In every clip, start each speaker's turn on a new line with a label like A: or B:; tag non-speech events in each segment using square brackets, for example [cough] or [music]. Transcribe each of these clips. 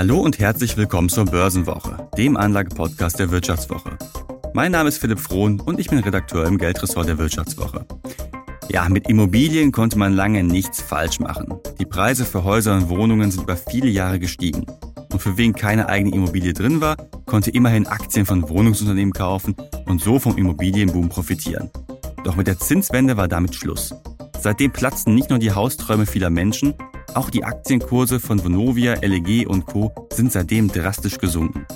A: Hallo und herzlich willkommen zur Börsenwoche, dem Anlagepodcast der Wirtschaftswoche. Mein Name ist Philipp Frohn und ich bin Redakteur im Geldressort der Wirtschaftswoche. Ja, mit Immobilien konnte man lange nichts falsch machen. Die Preise für Häuser und Wohnungen sind über viele Jahre gestiegen. Und für wen keine eigene Immobilie drin war, konnte immerhin Aktien von Wohnungsunternehmen kaufen und so vom Immobilienboom profitieren. Doch mit der Zinswende war damit Schluss. Seitdem platzten nicht nur die Hausträume vieler Menschen, auch die Aktienkurse von Vonovia, LEG und Co. sind seitdem drastisch gesunken.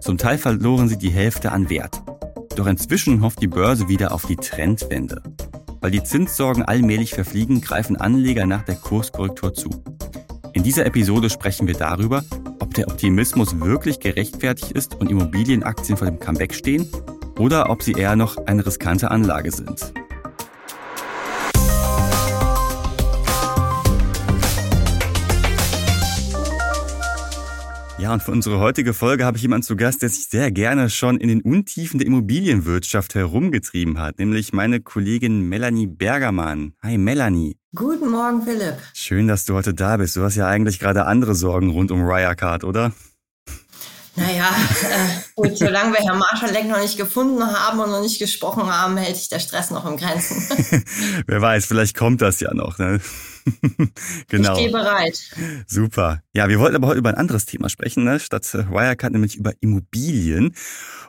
A: Zum Teil verloren sie die Hälfte an Wert. Doch inzwischen hofft die Börse wieder auf die Trendwende. Weil die Zinssorgen allmählich verfliegen, greifen Anleger nach der Kurskorrektur zu. In dieser Episode sprechen wir darüber, ob der Optimismus wirklich gerechtfertigt ist und Immobilienaktien vor dem Comeback stehen oder ob sie eher noch eine riskante Anlage sind. Ja, und für unsere heutige Folge habe ich jemanden zu Gast, der sich sehr gerne schon in den Untiefen der Immobilienwirtschaft herumgetrieben hat, nämlich meine Kollegin Melanie Bergermann. Hi Melanie.
B: Guten Morgen, Philipp.
A: Schön, dass du heute da bist. Du hast ja eigentlich gerade andere Sorgen rund um Wirecard, oder?
B: Naja, äh, gut, solange wir Herrn Marschalek noch nicht gefunden haben und noch nicht gesprochen haben, hält sich der Stress noch im Grenzen. [laughs]
A: Wer weiß, vielleicht kommt das ja noch. Ne? [laughs]
B: genau. Ich stehe bereit.
A: Super. Ja, wir wollten aber heute über ein anderes Thema sprechen, ne? statt äh, Wirecard nämlich über Immobilien.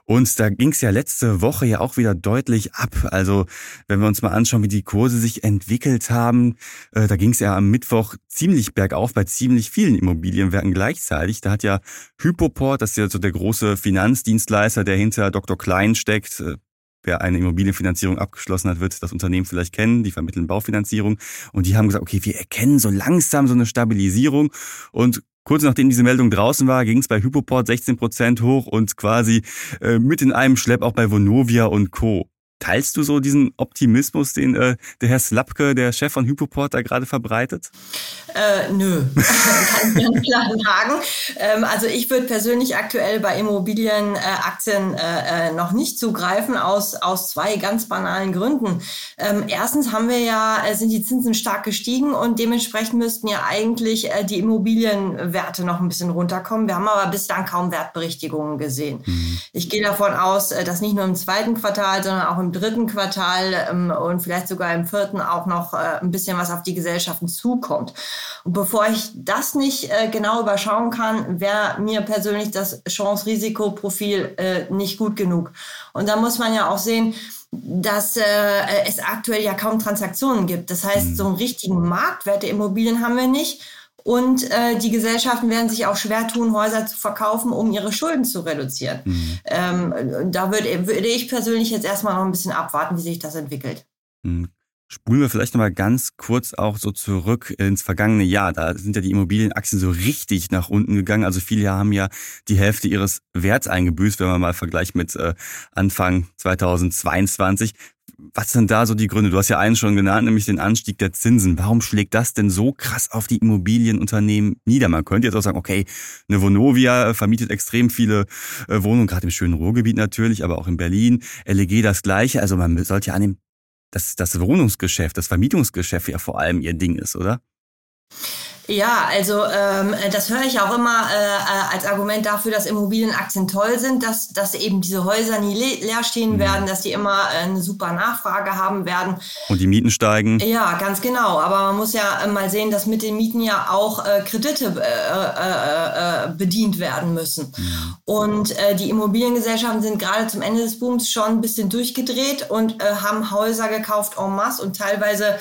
A: Und da ging es ja letzte Woche ja auch wieder deutlich ab. Also wenn wir uns mal anschauen, wie die Kurse sich entwickelt haben, äh, da ging es ja am Mittwoch ziemlich bergauf bei ziemlich vielen Immobilienwerken gleichzeitig. Da hat ja Hypoport, das ist ja so der große Finanzdienstleister, der hinter Dr. Klein steckt, äh, wer eine Immobilienfinanzierung abgeschlossen hat, wird das Unternehmen vielleicht kennen. Die vermitteln Baufinanzierung. Und die haben gesagt, okay, wir erkennen so langsam so eine Stabilisierung. Und Kurz nachdem diese Meldung draußen war, ging es bei Hypoport 16 Prozent hoch und quasi äh, mit in einem Schlepp auch bei Vonovia und Co. Teilst du so diesen Optimismus, den äh, der Herr Slapke, der Chef von Hypoport, da gerade verbreitet?
B: Äh, nö, [laughs] kann ich ganz klar sagen. Ähm, also ich würde persönlich aktuell bei Immobilienaktien äh, äh, noch nicht zugreifen, aus, aus zwei ganz banalen Gründen. Ähm, erstens haben wir ja, äh, sind die Zinsen stark gestiegen und dementsprechend müssten ja eigentlich äh, die Immobilienwerte noch ein bisschen runterkommen. Wir haben aber bislang kaum Wertberichtigungen gesehen. Mhm. Ich gehe davon aus, äh, dass nicht nur im zweiten Quartal, sondern auch im dritten Quartal ähm, und vielleicht sogar im vierten auch noch äh, ein bisschen was auf die Gesellschaften zukommt. Und bevor ich das nicht äh, genau überschauen kann, wäre mir persönlich das Chance-Risiko-Profil äh, nicht gut genug. Und da muss man ja auch sehen, dass äh, es aktuell ja kaum Transaktionen gibt. Das heißt, mhm. so einen richtigen Marktwert der Immobilien haben wir nicht. Und äh, die Gesellschaften werden sich auch schwer tun, Häuser zu verkaufen, um ihre Schulden zu reduzieren. Mhm. Ähm, da würde, würde ich persönlich jetzt erstmal noch ein bisschen abwarten, wie sich das entwickelt.
A: Mhm. Spulen wir vielleicht nochmal ganz kurz auch so zurück ins vergangene Jahr. Da sind ja die Immobilienaktien so richtig nach unten gegangen. Also viele haben ja die Hälfte ihres Werts eingebüßt, wenn man mal vergleicht mit äh, Anfang 2022. Was sind da so die Gründe? Du hast ja einen schon genannt, nämlich den Anstieg der Zinsen. Warum schlägt das denn so krass auf die Immobilienunternehmen nieder? Man könnte jetzt auch sagen, okay, eine Vonovia vermietet extrem viele äh, Wohnungen, gerade im schönen Ruhrgebiet natürlich, aber auch in Berlin. LEG das Gleiche. Also man sollte ja annehmen, dass das Wohnungsgeschäft, das Vermietungsgeschäft ja vor allem ihr Ding ist, oder?
B: Ja, also ähm, das höre ich auch immer äh, äh, als Argument dafür, dass Immobilienaktien toll sind, dass, dass eben diese Häuser nie le leer stehen mhm. werden, dass die immer äh, eine super Nachfrage haben werden.
A: Und die Mieten steigen.
B: Ja, ganz genau. Aber man muss ja äh, mal sehen, dass mit den Mieten ja auch äh, Kredite äh, bedient werden müssen. Mhm. Und die Immobiliengesellschaften sind gerade zum Ende des Booms schon ein bisschen durchgedreht und haben Häuser gekauft en masse und teilweise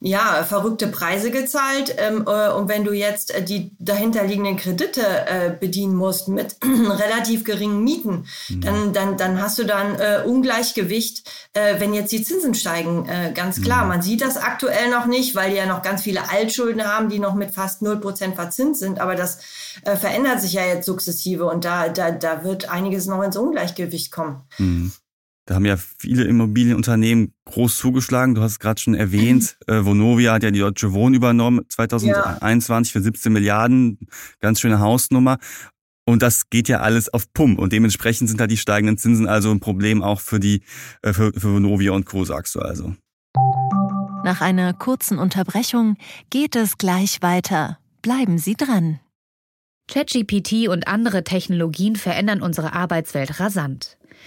B: ja, verrückte Preise gezahlt. Ähm, äh, und wenn du jetzt äh, die dahinterliegenden Kredite äh, bedienen musst mit [clears throat] relativ geringen Mieten, mhm. dann, dann, dann hast du dann Ungleichgewicht, wenn jetzt die Zinsen steigen. Ganz klar, mhm. man sieht das aktuell noch nicht, weil die ja noch ganz viele Altschulden haben, die noch mit fast 0% verzinst sind. Aber das verändert sich ja jetzt sukzessive und da, da, da wird einiges noch ins Ungleichgewicht kommen.
A: Mhm. Da haben ja viele Immobilienunternehmen groß zugeschlagen. Du hast es gerade schon erwähnt. [laughs] Äh, Vonovia hat ja die Deutsche Wohn übernommen 2021 ja. für 17 Milliarden. Ganz schöne Hausnummer. Und das geht ja alles auf Pump. Und dementsprechend sind da die steigenden Zinsen also ein Problem auch für die, äh, für, für Vonovia und Co. sagst du also.
C: Nach einer kurzen Unterbrechung geht es gleich weiter. Bleiben Sie dran. ChatGPT und andere Technologien verändern unsere Arbeitswelt rasant.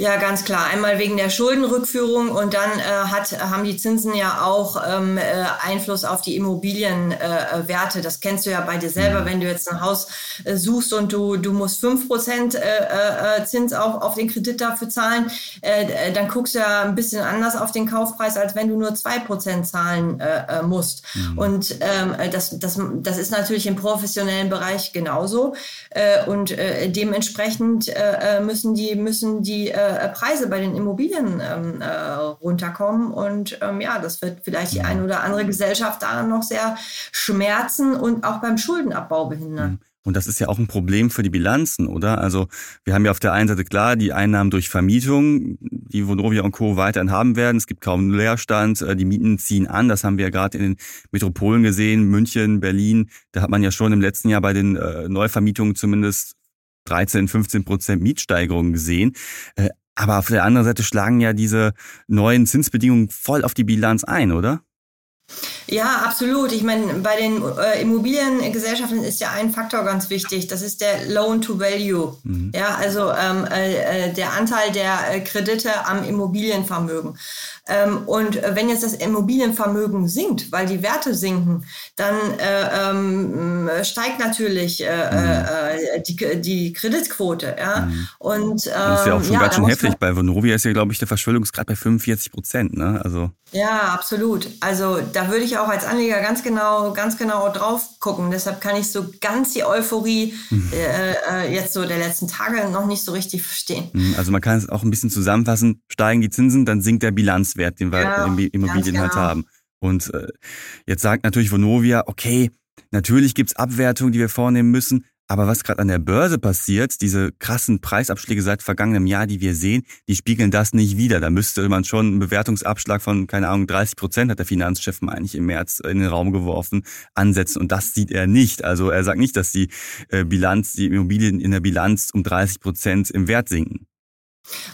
B: Ja, ganz klar. Einmal wegen der Schuldenrückführung und dann äh, hat, haben die Zinsen ja auch ähm, äh, Einfluss auf die Immobilienwerte. Äh, das kennst du ja bei dir selber, mhm. wenn du jetzt ein Haus äh, suchst und du, du musst fünf Prozent äh, äh, Zins auch auf den Kredit dafür zahlen, dann guckst du ja ein bisschen anders auf den Kaufpreis, als wenn du nur zwei Prozent zahlen musst. Mhm. Und ähm, das, das, das ist natürlich im professionellen Bereich genauso. Und dementsprechend müssen die, müssen die äh, Preise bei den Immobilien ähm, äh, runterkommen. Und ähm, ja, das wird vielleicht die eine oder andere Gesellschaft daran noch sehr schmerzen und auch beim Schuldenabbau behindern. Mhm.
A: Und das ist ja auch ein Problem für die Bilanzen, oder? Also wir haben ja auf der einen Seite klar die Einnahmen durch Vermietung, die Vonovia und Co. weiterhin haben werden. Es gibt kaum Leerstand, äh, die Mieten ziehen an. Das haben wir ja gerade in den Metropolen gesehen, München, Berlin. Da hat man ja schon im letzten Jahr bei den äh, Neuvermietungen zumindest 13, 15 Prozent Mietsteigerungen gesehen. Äh, aber auf der anderen Seite schlagen ja diese neuen Zinsbedingungen voll auf die Bilanz ein, oder?
B: Ja, absolut. Ich meine, bei den äh, Immobiliengesellschaften ist ja ein Faktor ganz wichtig. Das ist der Loan to Value. Mhm. Ja, also ähm, äh, äh der Anteil der äh, Kredite am Immobilienvermögen. Ähm, und wenn jetzt das Immobilienvermögen sinkt, weil die Werte sinken, dann äh, ähm, steigt natürlich äh, mhm. die, die Kreditquote. Ja? Mhm.
A: Und, ähm, das ist ja auch schon ja, ganz schön heftig. Bei Vonovia ist ja, glaube ich, der Verschuldungsgrad bei 45 Prozent. Ne? Also
B: ja, absolut. Also da würde ich auch als Anleger ganz genau, ganz genau drauf gucken. Deshalb kann ich so ganz die Euphorie mhm. äh, jetzt so der letzten Tage noch nicht so richtig verstehen.
A: Mhm, also man kann es auch ein bisschen zusammenfassen: Steigen die Zinsen, dann sinkt der Bilanzwert, den wir ja, in Immobilien halt genau. halt haben. Und äh, jetzt sagt natürlich Vonovia, okay, natürlich gibt's Abwertungen, die wir vornehmen müssen, aber was gerade an der Börse passiert, diese krassen Preisabschläge seit vergangenem Jahr, die wir sehen, die spiegeln das nicht wieder. Da müsste man schon einen Bewertungsabschlag von, keine Ahnung, 30 Prozent, hat der Finanzchef eigentlich im März in den Raum geworfen, ansetzen. Und das sieht er nicht. Also er sagt nicht, dass die äh, Bilanz, die Immobilien in der Bilanz um 30 Prozent im Wert sinken.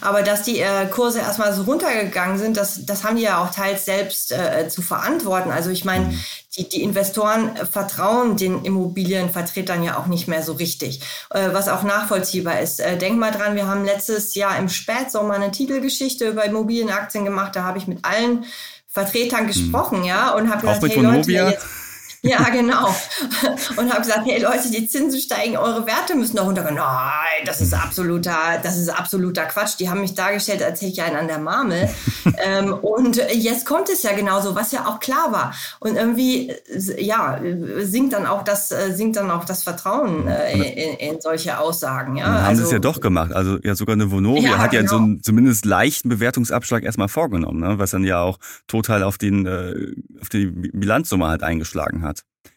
B: Aber dass die äh, Kurse erstmal so runtergegangen sind, das, das haben die ja auch teils selbst äh, zu verantworten. Also ich meine, mhm. die, die Investoren äh, vertrauen den Immobilienvertretern ja auch nicht mehr so richtig, äh, was auch nachvollziehbar ist. Äh, denk mal dran, wir haben letztes Jahr im Spätsommer eine Titelgeschichte über Immobilienaktien gemacht. Da habe ich mit allen Vertretern mhm. gesprochen, mhm. ja, und habe
A: gesagt, hey Leute, jetzt
B: ja, genau. Und habe gesagt, hey Leute, die Zinsen steigen, eure Werte müssen noch runtergehen. Nein, das ist absoluter, das ist absoluter Quatsch. Die haben mich dargestellt, als hätte ich einen an der Marmel. [laughs] ähm, und jetzt kommt es ja genauso, was ja auch klar war. Und irgendwie, ja, sinkt dann auch das, sinkt dann auch das Vertrauen äh, in, in, solche Aussagen. Ja,
A: haben also, sie es ja doch gemacht. Also ja, sogar eine Vonovia ja, hat ja genau. so einen zumindest leichten Bewertungsabschlag erstmal vorgenommen, ne? was dann ja auch total auf den, äh, auf die Bilanzsumme halt eingeschlagen hat.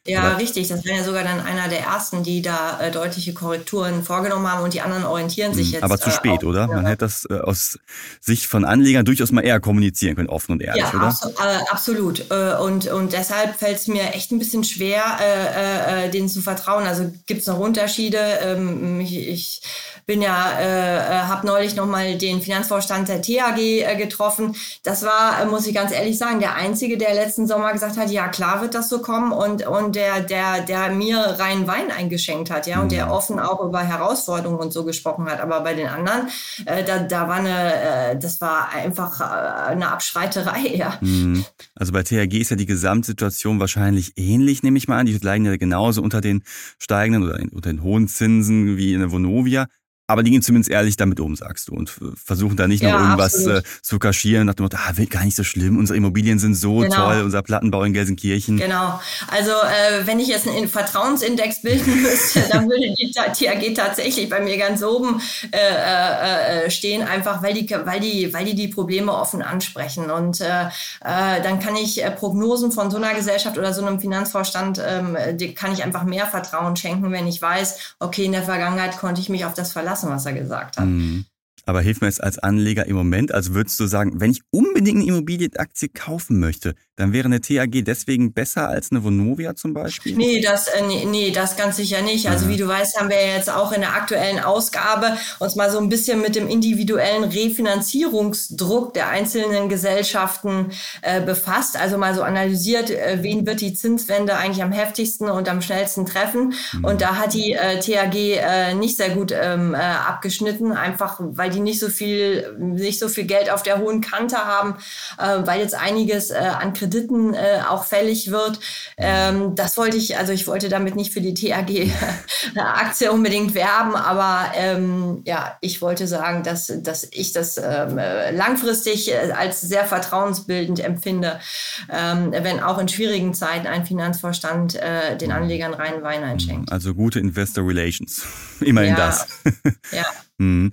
B: Ja, richtig. Das wäre ja sogar dann einer der ersten, die da äh, deutliche Korrekturen vorgenommen haben und die anderen orientieren sich hm, jetzt.
A: Aber zu spät, äh, oder? Man hätte das äh, aus Sicht von Anlegern durchaus mal eher kommunizieren können, offen und ehrlich,
B: ja,
A: oder?
B: Abso äh, absolut. Äh, und, und deshalb fällt es mir echt ein bisschen schwer, äh, äh, denen zu vertrauen. Also gibt es noch Unterschiede. Ähm, ich, ich bin ja, äh, äh habe neulich nochmal den Finanzvorstand der THG äh, getroffen. Das war, äh, muss ich ganz ehrlich sagen, der einzige, der letzten Sommer gesagt hat, ja klar wird das so kommen und, und der, der, der mir rein Wein eingeschenkt hat, ja, und der mhm. offen auch über Herausforderungen und so gesprochen hat. Aber bei den anderen, äh, da, da war eine, äh, das war einfach äh, eine Abschreiterei, [laughs] ja. Mhm.
A: Also bei THG ist ja die Gesamtsituation wahrscheinlich ähnlich, nehme ich mal an. Die leiden ja genauso unter den steigenden oder unter den hohen Zinsen wie in der Vonovia. Aber die gehen zumindest ehrlich damit um, sagst du, und versuchen da nicht ja, noch irgendwas äh, zu kaschieren, nach dem Motto, ah, wird gar nicht so schlimm, unsere Immobilien sind so genau. toll, unser Plattenbau in Gelsenkirchen.
B: Genau. Also äh, wenn ich jetzt einen Vertrauensindex bilden [laughs] müsste, dann würde die TAG tatsächlich bei mir ganz oben äh, äh, äh, stehen, einfach weil die, weil die, weil die die Probleme offen ansprechen. Und äh, dann kann ich Prognosen von so einer Gesellschaft oder so einem Finanzvorstand, ähm, die kann ich einfach mehr Vertrauen schenken, wenn ich weiß, okay, in der Vergangenheit konnte ich mich auf das verlassen was er gesagt hat. Mhm.
A: Aber hilf mir jetzt als Anleger im Moment, also würdest du sagen, wenn ich unbedingt eine Immobilienaktie kaufen möchte, dann wäre eine TAG deswegen besser als eine Vonovia zum Beispiel?
B: Nee, das, äh, nee, nee, das ganz sicher nicht. Also wie du weißt, haben wir jetzt auch in der aktuellen Ausgabe uns mal so ein bisschen mit dem individuellen Refinanzierungsdruck der einzelnen Gesellschaften äh, befasst. Also mal so analysiert, äh, wen wird die Zinswende eigentlich am heftigsten und am schnellsten treffen. Mhm. Und da hat die äh, TAG äh, nicht sehr gut ähm, äh, abgeschnitten, einfach weil die nicht so viel, nicht so viel Geld auf der hohen Kante haben, äh, weil jetzt einiges äh, an Krediten äh, auch fällig wird. Ähm, das wollte ich, also ich wollte damit nicht für die TAG-Aktie [laughs] unbedingt werben, aber ähm, ja, ich wollte sagen, dass, dass ich das ähm, langfristig äh, als sehr vertrauensbildend empfinde, ähm, wenn auch in schwierigen Zeiten ein Finanzvorstand äh, den Anlegern reinen Wein einschenkt.
A: Also gute Investor Relations. [laughs] Immerhin ja. das. ja. Mhm.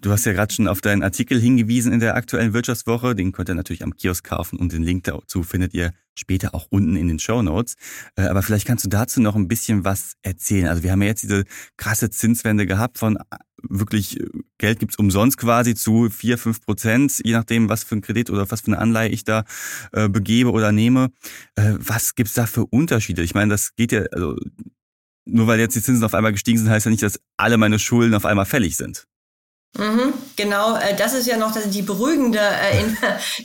A: Du hast ja gerade schon auf deinen Artikel hingewiesen in der aktuellen Wirtschaftswoche. Den könnt ihr natürlich am Kiosk kaufen und den Link dazu findet ihr später auch unten in den Show Notes. Äh, aber vielleicht kannst du dazu noch ein bisschen was erzählen. Also wir haben ja jetzt diese krasse Zinswende gehabt von äh, wirklich Geld gibt's umsonst quasi zu vier fünf Prozent, je nachdem, was für ein Kredit oder was für eine Anleihe ich da äh, begebe oder nehme. Äh, was gibt's da für Unterschiede? Ich meine, das geht ja, also nur weil jetzt die Zinsen auf einmal gestiegen sind, heißt ja nicht, dass alle meine Schulden auf einmal fällig sind.
B: Mhm, genau, äh, das ist ja noch die beruhigende äh,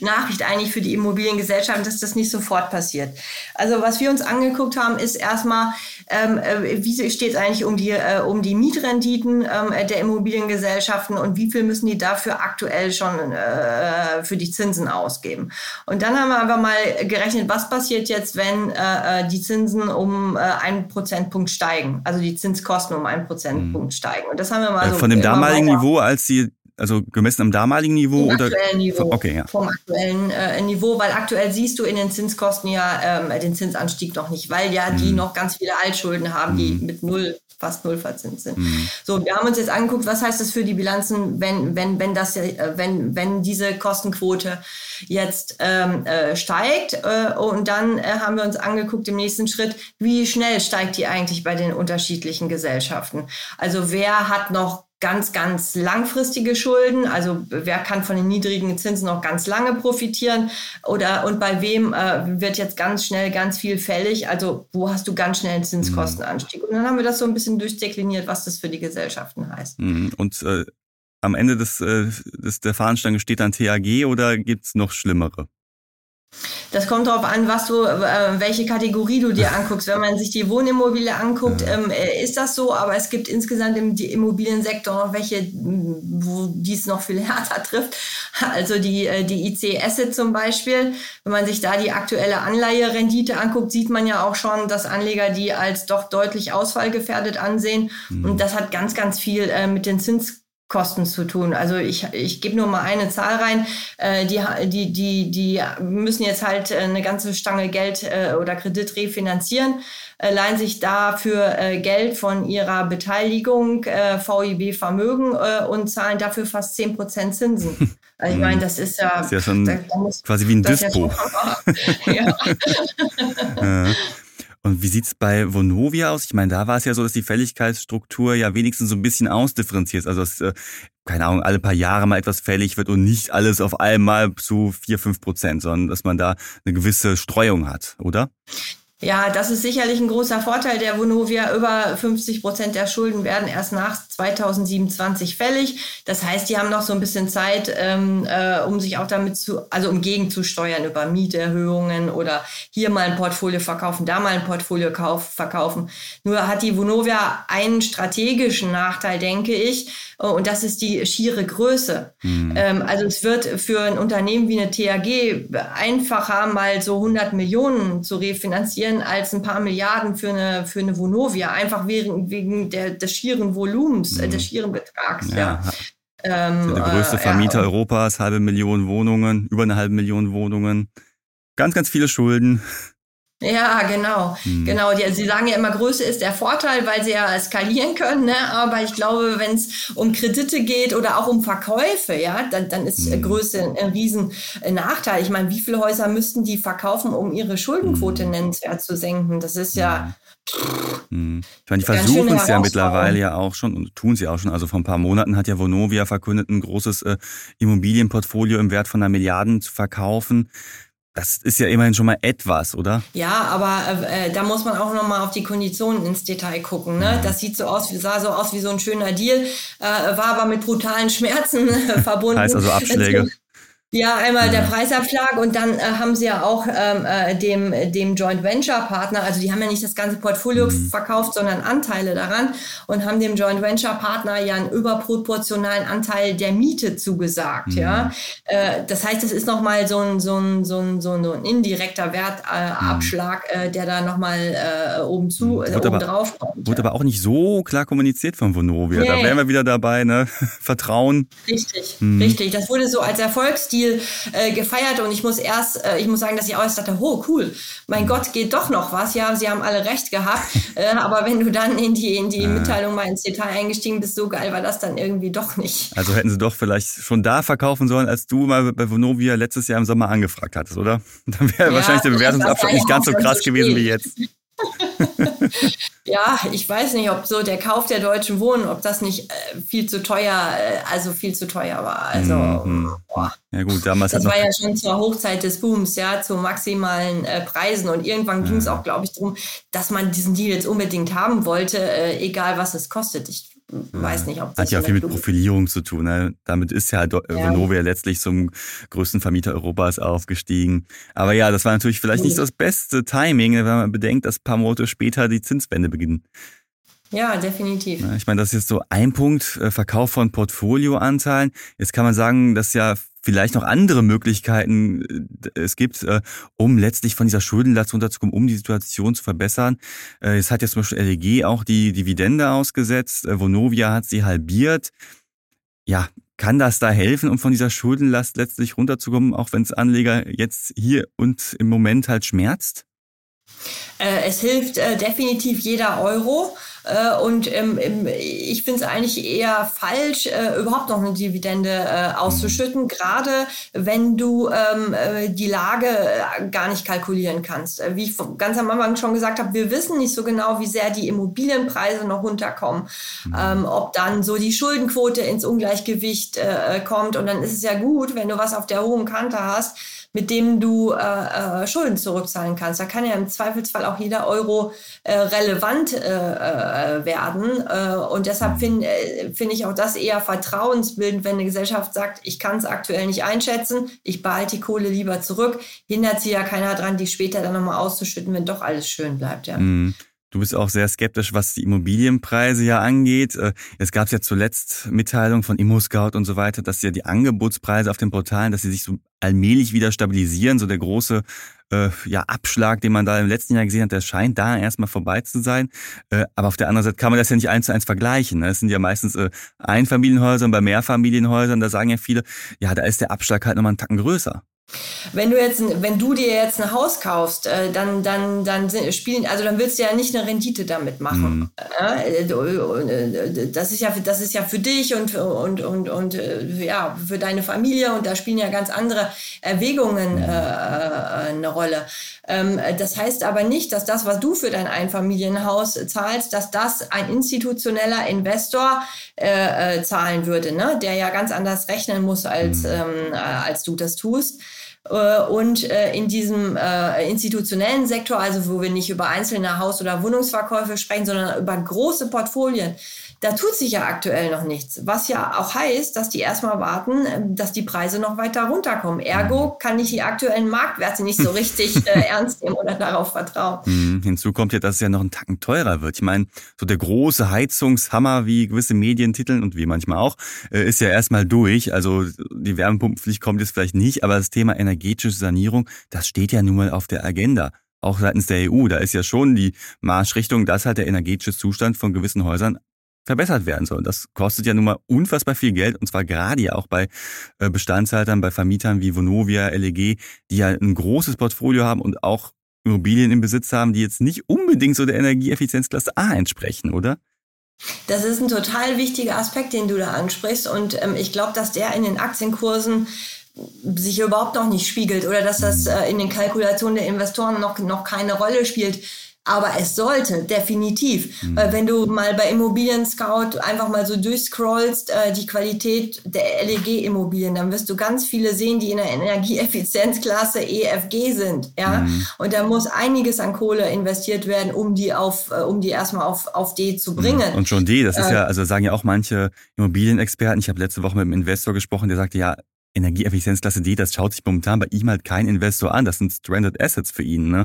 B: [laughs] Nachricht eigentlich für die Immobiliengesellschaft, dass das nicht sofort passiert. Also was wir uns angeguckt haben, ist erstmal, ähm, äh, wie steht es eigentlich um die, äh, um die Mietrenditen ähm, der Immobiliengesellschaften und wie viel müssen die dafür aktuell schon äh, für die Zinsen ausgeben. Und dann haben wir aber mal gerechnet, was passiert jetzt, wenn äh, die Zinsen um einen Prozentpunkt steigen, also die Zinskosten um einen Prozentpunkt mhm. steigen. Und das haben wir mal
A: so Von dem damaligen Niveau als sie, also gemessen am damaligen Niveau? Vom oder?
B: aktuellen Niveau.
A: Okay, ja.
B: Vom aktuellen äh, Niveau, weil aktuell siehst du in den Zinskosten ja ähm, den Zinsanstieg noch nicht, weil ja mhm. die noch ganz viele Altschulden haben, die mhm. mit null fast null verzinst sind. Mhm. So, wir haben uns jetzt angeguckt, was heißt das für die Bilanzen, wenn, wenn, wenn, das, äh, wenn, wenn diese Kostenquote jetzt ähm, äh, steigt. Äh, und dann äh, haben wir uns angeguckt im nächsten Schritt, wie schnell steigt die eigentlich bei den unterschiedlichen Gesellschaften. Also wer hat noch ganz, ganz langfristige Schulden. Also wer kann von den niedrigen Zinsen noch ganz lange profitieren? Oder und bei wem äh, wird jetzt ganz schnell ganz viel fällig? Also wo hast du ganz schnell einen Zinskostenanstieg? Und dann haben wir das so ein bisschen durchdekliniert, was das für die Gesellschaften heißt.
A: Mhm. Und äh, am Ende des, äh, des der Fahnenstange steht dann TAG oder gibt es noch schlimmere?
B: Das kommt darauf an, was du, äh, welche Kategorie du dir anguckst. Wenn man sich die Wohnimmobilie anguckt, ähm, äh, ist das so, aber es gibt insgesamt im Immobiliensektor noch welche, wo dies noch viel [laughs] härter trifft. Also die, äh, die IC Asset zum Beispiel. Wenn man sich da die aktuelle Anleiherendite anguckt, sieht man ja auch schon, dass Anleger die als doch deutlich ausfallgefährdet ansehen. Mhm. Und das hat ganz, ganz viel äh, mit den Zins Kosten zu tun. Also ich, ich gebe nur mal eine Zahl rein. Äh, die, die, die, die müssen jetzt halt äh, eine ganze Stange Geld äh, oder Kredit refinanzieren, äh, leihen sich dafür äh, Geld von ihrer Beteiligung äh, VIB Vermögen äh, und zahlen dafür fast 10 Prozent Zinsen. [laughs] Also ich meine, das ist ja,
A: das ist ja schon da, da quasi wie ein Dispo. [laughs] Ja [laughs] ja. Und wie sieht's bei Vonovia aus? Ich meine, da war es ja so, dass die Fälligkeitsstruktur ja wenigstens so ein bisschen ausdifferenziert. Also dass, äh, keine Ahnung, alle paar Jahre mal etwas fällig wird und nicht alles auf einmal zu vier, fünf Prozent, sondern dass man da eine gewisse Streuung hat, oder?
B: Ja, das ist sicherlich ein großer Vorteil der Vonovia. Über 50 Prozent der Schulden werden erst nach 2027 fällig. Das heißt, die haben noch so ein bisschen Zeit, ähm, äh, um sich auch damit zu, also um gegenzusteuern über Mieterhöhungen oder hier mal ein Portfolio verkaufen, da mal ein Portfolio kauf, verkaufen. Nur hat die Vonovia einen strategischen Nachteil, denke ich, und das ist die schiere Größe. Mhm. Ähm, also es wird für ein Unternehmen wie eine TAG einfacher, mal so 100 Millionen zu refinanzieren, als ein paar Milliarden für eine, für eine Vonovia, einfach wegen, wegen der, des schieren Volumens, äh, mhm. des schieren Betrags. Ja. ja.
A: Ähm, der größte äh, Vermieter ja. Europas, halbe Million Wohnungen, über eine halbe Million Wohnungen, ganz, ganz viele Schulden.
B: Ja, genau. Mhm. Genau. Die, sie sagen ja immer, Größe ist der Vorteil, weil sie ja skalieren können. Ne? Aber ich glaube, wenn es um Kredite geht oder auch um Verkäufe, ja, dann, dann ist mhm. Größe ein riesen Nachteil. Ich meine, wie viele Häuser müssten die verkaufen, um ihre Schuldenquote mhm. nennenswert zu senken? Das ist ja
A: Hm. Ich meine, die versuchen es ja mittlerweile ja auch schon und tun sie auch schon. Also vor ein paar Monaten hat ja Vonovia verkündet, ein großes äh, Immobilienportfolio im Wert von einer Milliarde zu verkaufen. Das ist ja immerhin schon mal etwas, oder?
B: Ja, aber äh, da muss man auch noch mal auf die Konditionen ins Detail gucken. Ne? Das sieht so aus, sah so aus wie so ein schöner Deal, äh, war aber mit brutalen Schmerzen [laughs] verbunden.
A: heißt also Abschläge.
B: Ja, einmal der Preisabschlag und dann äh, haben sie ja auch ähm, äh, dem, dem Joint Venture Partner, also die haben ja nicht das ganze Portfolio mhm. verkauft, sondern Anteile daran und haben dem Joint Venture Partner ja einen überproportionalen Anteil der Miete zugesagt. Mhm. Ja, äh, das heißt, es ist nochmal so ein, so, ein, so, ein, so ein indirekter Wertabschlag, mhm. äh, der da nochmal äh, oben zu, äh, oben
A: aber,
B: drauf kommt.
A: Wurde ja. aber auch nicht so klar kommuniziert von Vonovia. Nee. Da wären wir wieder dabei, ne? [laughs] Vertrauen.
B: Richtig, mhm. richtig. Das wurde so als Erfolgsstil viel äh, gefeiert und ich muss erst, äh, ich muss sagen, dass ich auch erst dachte, oh cool, mein Gott, geht doch noch was. Ja, sie haben alle recht gehabt. [laughs] äh, aber wenn du dann in die, in die ja. Mitteilung mal ins Detail eingestiegen bist, so geil war das dann irgendwie doch nicht.
A: Also hätten sie doch vielleicht schon da verkaufen sollen, als du mal bei Vonovia letztes Jahr im Sommer angefragt hattest, oder? [laughs] Dann wäre ja, wahrscheinlich der Bewertungsabschlag nicht ganz so krass so gewesen wie jetzt. [laughs]
B: ja, ich weiß nicht, ob so der Kauf der deutschen Wohnen, ob das nicht äh, viel zu teuer, äh, also viel zu teuer war. Also, mhm.
A: ja gut, damals
B: das war ja schon zur Hochzeit des Booms, ja, zu maximalen äh, Preisen und irgendwann ja. ging es auch, glaube ich, darum, dass man diesen Deal jetzt unbedingt haben wollte, äh, egal was es kostet. Ich weiß nicht, ob
A: das Hat ja auch viel mit Profilierung zu tun. Ne? Damit ist ja, ja. Vonovia letztlich zum größten Vermieter Europas aufgestiegen. Aber ja, das war natürlich vielleicht nicht so das beste Timing, wenn man bedenkt, dass ein paar Monate später die Zinswende beginnen.
B: Ja, definitiv.
A: Ich meine, das ist jetzt so ein Punkt, äh, Verkauf von Portfolioanteilen. Jetzt kann man sagen, dass ja vielleicht noch andere Möglichkeiten äh, es gibt, äh, um letztlich von dieser Schuldenlast runterzukommen, um die Situation zu verbessern. Es hat jetzt zum Beispiel LEG auch die Dividende ausgesetzt, Vonovia hat sie halbiert. Ja, kann das da helfen, um von dieser Schuldenlast letztlich runterzukommen, auch wenn es Anleger jetzt hier und im Moment halt schmerzt?
B: Es hilft definitiv jeder Euro. Äh, und ähm, ich finde es eigentlich eher falsch, äh, überhaupt noch eine Dividende äh, auszuschütten, mhm. gerade wenn du ähm, die Lage gar nicht kalkulieren kannst. Wie ich ganz am Anfang schon gesagt habe, wir wissen nicht so genau, wie sehr die Immobilienpreise noch runterkommen, mhm. ähm, ob dann so die Schuldenquote ins Ungleichgewicht kommt. Und dann ist es ja gut, wenn du was auf der hohen Kante hast, mit dem du äh, äh, Schulden zurückzahlen kannst. Da kann ja im Zweifelsfall auch jeder Euro äh, relevant äh, äh werden. Äh, und deshalb finde äh, find ich auch das eher vertrauensbildend, wenn eine Gesellschaft sagt, ich kann es aktuell nicht einschätzen, ich behalte die Kohle lieber zurück. Hindert sie ja keiner dran, die später dann nochmal auszuschütten, wenn doch alles schön bleibt. Ja.
A: Mhm. Du bist auch sehr skeptisch, was die Immobilienpreise ja angeht. Äh, es gab ja zuletzt Mitteilungen von ImmoScout und so weiter, dass ja die Angebotspreise auf den Portalen, dass sie sich so allmählich wieder stabilisieren. So der große äh, ja, Abschlag, den man da im letzten Jahr gesehen hat, der scheint da erstmal vorbei zu sein. Äh, aber auf der anderen Seite kann man das ja nicht eins zu eins vergleichen. Ne? Das sind ja meistens äh, Einfamilienhäuser und bei Mehrfamilienhäusern, da sagen ja viele, ja, da ist der Abschlag halt nochmal einen Tacken größer.
B: Wenn du jetzt, wenn du dir jetzt ein Haus kaufst, äh, dann, dann, dann spielen, also dann willst du ja nicht eine Rendite damit machen. Mhm. Das ist ja, das ist ja für dich und, und, und, und ja, für deine Familie und da spielen ja ganz andere Erwägungen äh, eine Rolle. Ähm, das heißt aber nicht, dass das, was du für dein Einfamilienhaus zahlst, dass das ein institutioneller Investor äh, zahlen würde, ne? der ja ganz anders rechnen muss, als, mhm. ähm, als du das tust. Äh, und äh, in diesem äh, institutionellen Sektor, also wo wir nicht über einzelne Haus- oder Wohnungsverkäufe sprechen, sondern über große Portfolien, da tut sich ja aktuell noch nichts. Was ja auch heißt, dass die erstmal warten, ähm, dass die Preise noch weiter runterkommen. Ergo mhm. kann ich die aktuellen Marktwerte nicht so richtig [laughs] äh, ernst nehmen oder darauf vertrauen.
A: Mhm. Hinzu kommt ja, dass es ja noch einen Tacken teurer wird. Ich meine, so der große Heizungshammer, wie gewisse Medien titeln und wie manchmal auch, äh, ist ja erstmal durch. Also die Wärmepumpenpflicht kommt jetzt vielleicht nicht, aber das Thema energetische Sanierung, das steht ja nun mal auf der Agenda auch seitens der EU. Da ist ja schon die Marschrichtung, dass halt der energetische Zustand von gewissen Häusern verbessert werden soll. Das kostet ja nun mal unfassbar viel Geld und zwar gerade ja auch bei äh, Bestandshaltern, bei Vermietern wie Vonovia, LEG, die ja ein großes Portfolio haben und auch Immobilien im Besitz haben, die jetzt nicht unbedingt so der Energieeffizienzklasse A entsprechen, oder?
B: Das ist ein total wichtiger Aspekt, den du da ansprichst und ähm, ich glaube, dass der in den Aktienkursen sich überhaupt noch nicht spiegelt oder dass das mhm. äh, in den Kalkulationen der Investoren noch, noch keine Rolle spielt Aber es sollte, definitiv. Mhm. Weil wenn du mal bei Immobilien Scout einfach mal so durchscrollst, äh, die Qualität der LEG-Immobilien, dann wirst du ganz viele sehen, die in der Energieeffizienzklasse EFG sind. Ja? Mhm. Und da muss einiges an Kohle investiert werden, um die auf, äh, um die erstmal auf, auf D zu bringen.
A: Mhm. Und schon D, das ist äh, ja, also sagen ja auch manche Immobilienexperten, ich habe letzte Woche mit einem Investor gesprochen, der sagte, ja, Energieeffizienzklasse D, das schaut sich momentan bei ihm halt kein Investor an. Das sind Stranded Assets für ihn. Ne?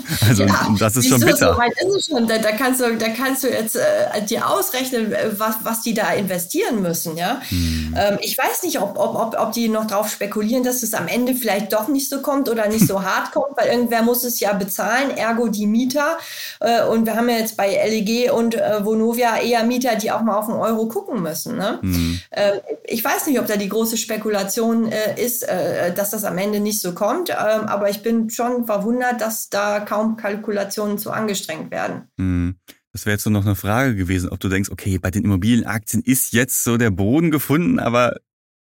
D: [laughs]
A: Also ja, das ist schon bitter.
B: So weit ist es schon. Da, da, kannst du, da kannst du jetzt äh, dir ausrechnen, äh, was, was die da investieren müssen. Ja? Hm. Ähm, ich weiß nicht, ob, ob, ob, ob die noch darauf spekulieren, dass es am Ende vielleicht doch nicht so kommt oder nicht so [laughs] hart kommt, weil irgendwer muss es ja bezahlen, ergo die Mieter. Äh, und wir haben ja jetzt bei LEG und äh, Vonovia eher Mieter, die auch mal auf den Euro gucken müssen. Ne? Hm. Äh, ich weiß nicht, ob da die große Spekulation äh, ist, dass das am Ende nicht so kommt. Ähm, aber ich bin schon verwundert, dass da kaum Kalkulationen zu angestrengt werden.
A: Hm. Das wäre jetzt so noch eine Frage gewesen, ob du denkst, okay, bei den Immobilienaktien ist jetzt so der Boden gefunden, aber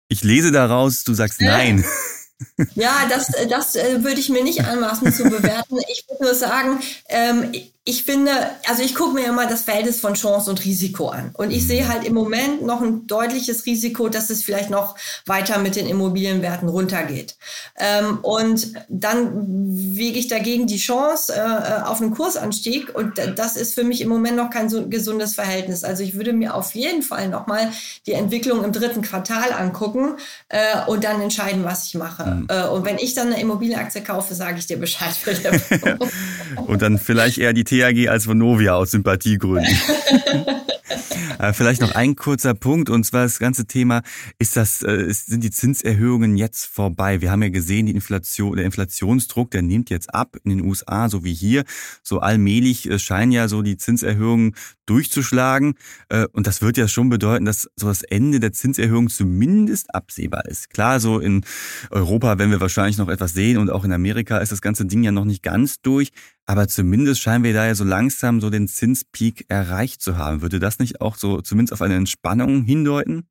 A: ich lese daraus, du sagst nein.
B: Ja, das, das äh, würde ich mir nicht anmaßen zu [laughs] bewerten. Ich würde nur sagen, ähm, ich finde, also ich gucke mir immer das Verhältnis von Chance und Risiko an. Und ich sehe halt im Moment noch ein deutliches Risiko, dass es vielleicht noch weiter mit den Immobilienwerten runtergeht. Ähm, und dann wege ich dagegen die Chance äh, auf einen Kursanstieg. Und das ist für mich im Moment noch kein so gesundes Verhältnis. Also ich würde mir auf jeden Fall nochmal die Entwicklung im dritten Quartal angucken äh, und dann entscheiden, was ich mache. Mhm. Äh, und wenn ich dann eine Immobilienaktie kaufe, sage ich dir Bescheid, [laughs]
A: und dann vielleicht eher die THG als Vonovia aus Sympathiegründen. [laughs] Äh, vielleicht noch ein kurzer Punkt und zwar das ganze Thema ist das äh, sind die Zinserhöhungen jetzt vorbei. Wir haben ja gesehen, die Inflation, der Inflationsdruck, der nimmt jetzt ab in den USA, so wie hier. So allmählich äh, scheinen ja so die Zinserhöhungen durchzuschlagen und das wird ja schon bedeuten, dass so das Ende der Zinserhöhung zumindest absehbar ist. Klar, so in Europa werden wir wahrscheinlich noch etwas sehen und auch in Amerika ist das ganze Ding ja noch nicht ganz durch, aber zumindest scheinen wir da ja so langsam so den Zinspeak erreicht zu haben. Würde das nicht auch so zumindest auf eine Entspannung hindeuten?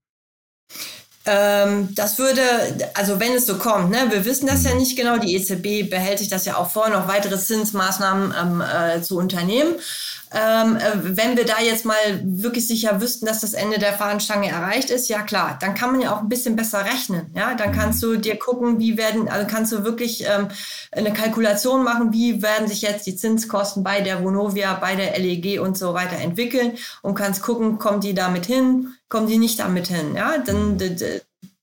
B: Ähm, das würde, also wenn es so kommt, ne, wir wissen das ja mhm. nicht genau, die EZB behält sich das ja auch vor, noch weitere Zinsmaßnahmen ähm, äh, zu unternehmen. Ähm, äh, wenn wir da jetzt mal wirklich sicher wüssten, dass das Ende der Fahnenstange erreicht ist, ja klar, dann kann man ja auch ein bisschen besser rechnen. Ja, dann kannst du dir gucken, wie werden, also kannst du wirklich ähm, eine Kalkulation machen, wie werden sich jetzt die Zinskosten bei der Vonovia, bei der LEG und so weiter entwickeln und kannst gucken, kommen die damit hin, kommen die nicht damit hin. Ja, dann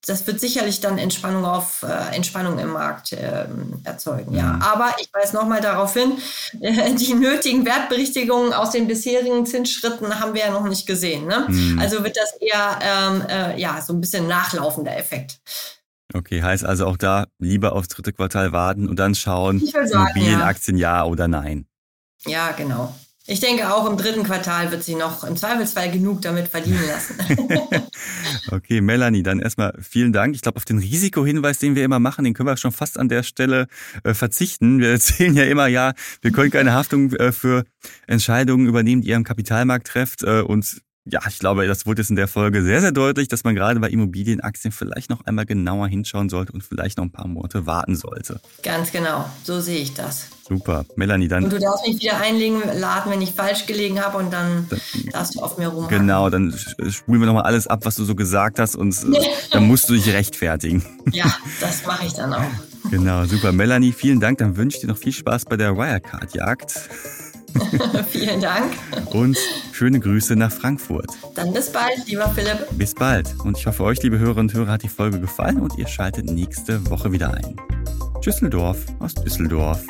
B: das wird sicherlich dann Entspannung auf äh, Entspannung im Markt äh, erzeugen. Ja, mhm. aber ich weise nochmal darauf hin, äh, [laughs] die nötigen Wertberichtigungen aus den bisherigen Zinsschritten haben wir ja noch nicht gesehen. Ne? Mhm. Also wird das eher ähm, äh, ja so ein bisschen nachlaufender Effekt.
A: Okay, heißt also auch da lieber aufs dritte Quartal warten und dann schauen, Immobilienaktien ja. ja oder nein.
B: Ja, genau. Ich denke, auch im dritten Quartal wird sie noch im Zweifelsfall genug damit verdienen lassen. [laughs]
A: okay, Melanie, dann erstmal vielen Dank. Ich glaube, auf den Risikohinweis, den wir immer machen, den können wir schon fast an der Stelle äh, verzichten. Wir [laughs] erzählen ja immer, ja, wir können keine Haftung äh, für Entscheidungen übernehmen, die ihr am Kapitalmarkt trefft. Äh, und ja, ich glaube, das wurde jetzt in der Folge sehr, sehr deutlich, dass man gerade bei Immobilienaktien vielleicht noch einmal genauer hinschauen sollte und vielleicht noch ein paar Monate warten sollte.
B: Ganz genau, so sehe ich das.
A: Super. Melanie, dann.
B: Und du darfst mich wieder einlegen, laden, wenn ich falsch gelegen habe und dann, dann darfst du auf mir rum.
A: Genau, dann spulen wir nochmal alles ab, was du so gesagt hast und [laughs] dann musst du dich rechtfertigen. [laughs]
B: Ja, das mache ich dann auch.
A: Genau, super. Melanie, vielen Dank. Dann wünsche ich dir noch viel Spaß bei der Wirecard-Jagd. [laughs]
B: Vielen Dank.
A: Und schöne Grüße nach Frankfurt.
B: Dann bis bald, lieber Philipp.
A: Bis bald. Und ich hoffe, euch, liebe Hörerinnen und Hörer, hat die Folge gefallen und ihr schaltet nächste Woche wieder ein. Düsseldorf aus Düsseldorf.